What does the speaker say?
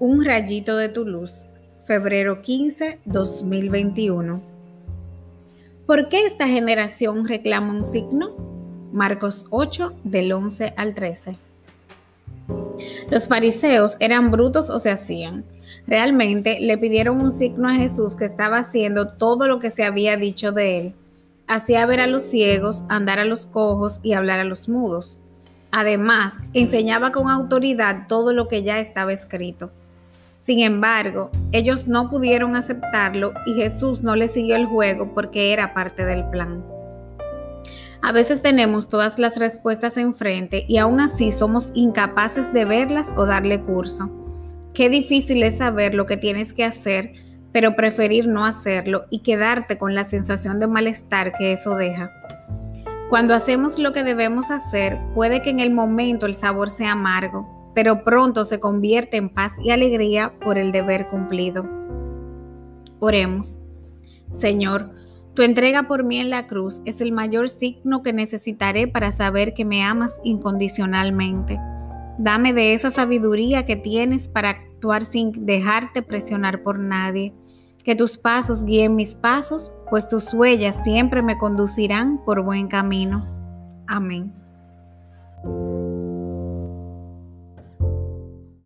Un rayito de tu luz, febrero 15, 2021. ¿Por qué esta generación reclama un signo? Marcos 8, del 11 al 13. Los fariseos eran brutos o se hacían. Realmente le pidieron un signo a Jesús que estaba haciendo todo lo que se había dicho de él. Hacía ver a los ciegos, andar a los cojos y hablar a los mudos. Además, enseñaba con autoridad todo lo que ya estaba escrito. Sin embargo, ellos no pudieron aceptarlo y Jesús no les siguió el juego porque era parte del plan. A veces tenemos todas las respuestas enfrente y aún así somos incapaces de verlas o darle curso. Qué difícil es saber lo que tienes que hacer, pero preferir no hacerlo y quedarte con la sensación de malestar que eso deja. Cuando hacemos lo que debemos hacer, puede que en el momento el sabor sea amargo, pero pronto se convierte en paz y alegría por el deber cumplido. Oremos. Señor, tu entrega por mí en la cruz es el mayor signo que necesitaré para saber que me amas incondicionalmente. Dame de esa sabiduría que tienes para actuar sin dejarte presionar por nadie. Que tus pasos guíen mis pasos, pues tus huellas siempre me conducirán por buen camino. Amén.